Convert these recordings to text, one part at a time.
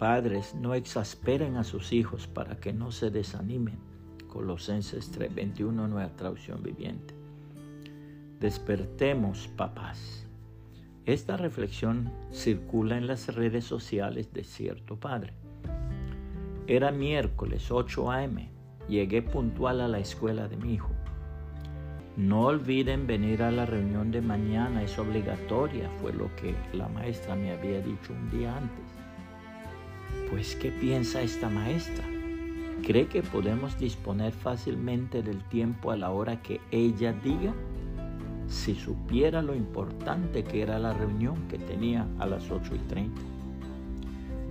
Padres, no exasperen a sus hijos para que no se desanimen. Colosenses 3:21, nueva traducción viviente. Despertemos, papás. Esta reflexión circula en las redes sociales de cierto padre. Era miércoles 8 a.m. Llegué puntual a la escuela de mi hijo. No olviden venir a la reunión de mañana, es obligatoria, fue lo que la maestra me había dicho un día antes. Pues, ¿qué piensa esta maestra? ¿Cree que podemos disponer fácilmente del tiempo a la hora que ella diga? Si supiera lo importante que era la reunión que tenía a las 8 y 30.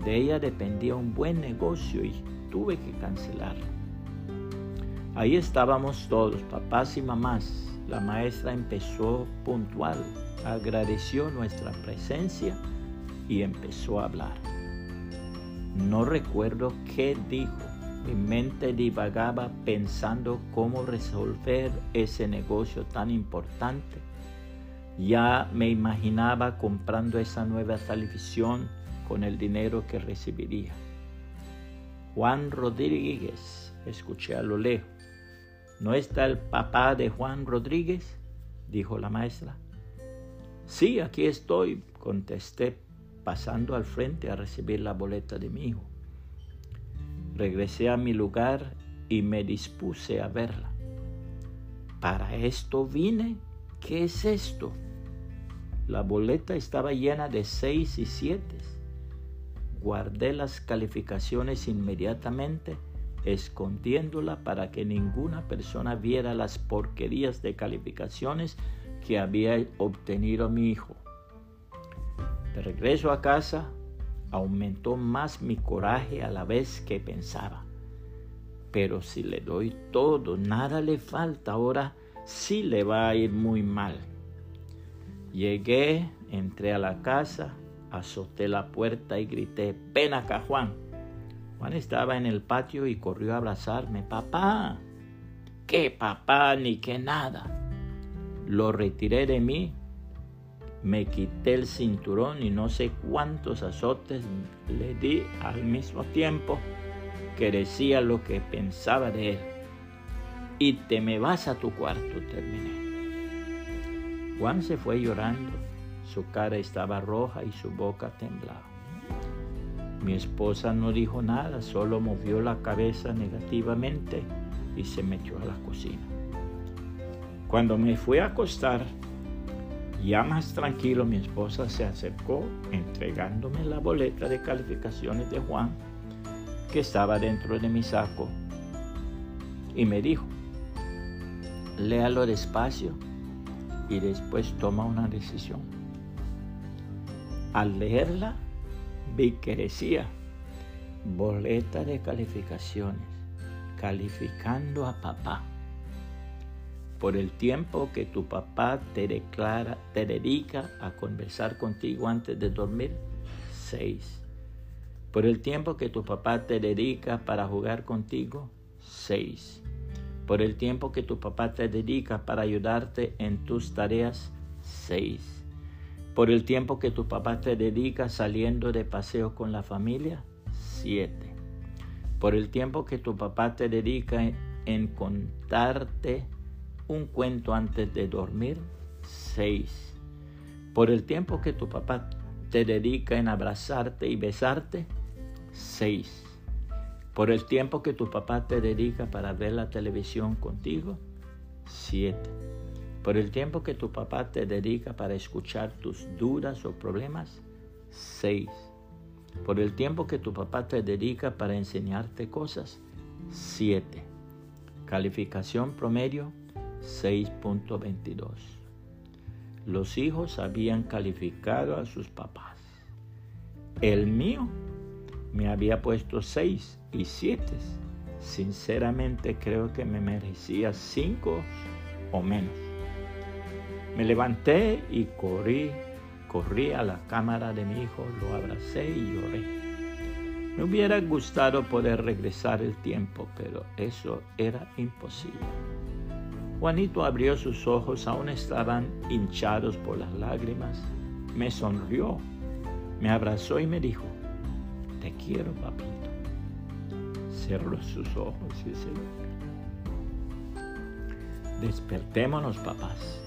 De ella dependía un buen negocio y tuve que cancelarlo. Ahí estábamos todos, papás y mamás. La maestra empezó puntual, agradeció nuestra presencia y empezó a hablar. No recuerdo qué dijo. Mi mente divagaba pensando cómo resolver ese negocio tan importante. Ya me imaginaba comprando esa nueva televisión con el dinero que recibiría. Juan Rodríguez, escuché a lo lejos. ¿No está el papá de Juan Rodríguez? dijo la maestra. Sí, aquí estoy, contesté pasando al frente a recibir la boleta de mi hijo. Regresé a mi lugar y me dispuse a verla. ¿Para esto vine? ¿Qué es esto? La boleta estaba llena de seis y siete. Guardé las calificaciones inmediatamente, escondiéndola para que ninguna persona viera las porquerías de calificaciones que había obtenido mi hijo. De regreso a casa, aumentó más mi coraje a la vez que pensaba. Pero si le doy todo, nada le falta, ahora sí le va a ir muy mal. Llegué, entré a la casa, azoté la puerta y grité, ven acá Juan. Juan estaba en el patio y corrió a abrazarme. Papá, ¿qué papá ni qué nada? Lo retiré de mí me quité el cinturón y no sé cuántos azotes le di al mismo tiempo que decía lo que pensaba de él. Y te me vas a tu cuarto, terminé. Juan se fue llorando, su cara estaba roja y su boca temblaba. Mi esposa no dijo nada, solo movió la cabeza negativamente y se metió a la cocina. Cuando me fui a acostar, ya más tranquilo, mi esposa se acercó entregándome la boleta de calificaciones de Juan que estaba dentro de mi saco y me dijo, léalo despacio y después toma una decisión. Al leerla vi que decía, boleta de calificaciones, calificando a papá por el tiempo que tu papá te declara, te dedica a conversar contigo antes de dormir. 6. Por el tiempo que tu papá te dedica para jugar contigo. 6. Por el tiempo que tu papá te dedica para ayudarte en tus tareas. 6. Por el tiempo que tu papá te dedica saliendo de paseo con la familia. 7. Por el tiempo que tu papá te dedica en contarte un cuento antes de dormir. 6. Por el tiempo que tu papá te dedica en abrazarte y besarte. 6. Por el tiempo que tu papá te dedica para ver la televisión contigo. 7. Por el tiempo que tu papá te dedica para escuchar tus dudas o problemas. 6. Por el tiempo que tu papá te dedica para enseñarte cosas. 7. Calificación promedio 6.22. Los hijos habían calificado a sus papás. El mío me había puesto 6 y 7. Sinceramente creo que me merecía 5 o menos. Me levanté y corrí, corrí a la cámara de mi hijo, lo abracé y lloré. Me hubiera gustado poder regresar el tiempo, pero eso era imposible. Juanito abrió sus ojos, aún estaban hinchados por las lágrimas. Me sonrió, me abrazó y me dijo, Te quiero, papito. Cerró sus ojos y se Despertémonos, papás.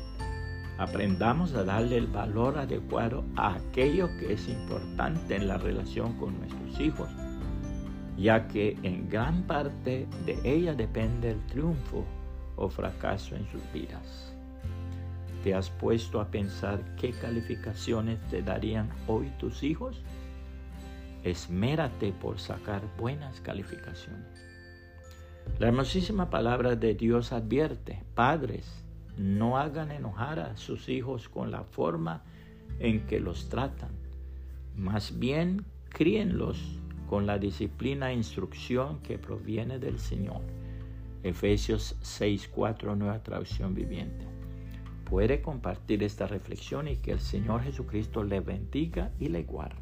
Aprendamos a darle el valor adecuado a aquello que es importante en la relación con nuestros hijos, ya que en gran parte de ella depende el triunfo o fracaso en sus vidas. ¿Te has puesto a pensar qué calificaciones te darían hoy tus hijos? Esmérate por sacar buenas calificaciones. La hermosísima palabra de Dios advierte, padres, no hagan enojar a sus hijos con la forma en que los tratan. Más bien, críenlos con la disciplina e instrucción que proviene del Señor. Efesios 6:4, nueva traducción viviente. Puede compartir esta reflexión y que el Señor Jesucristo le bendiga y le guarde.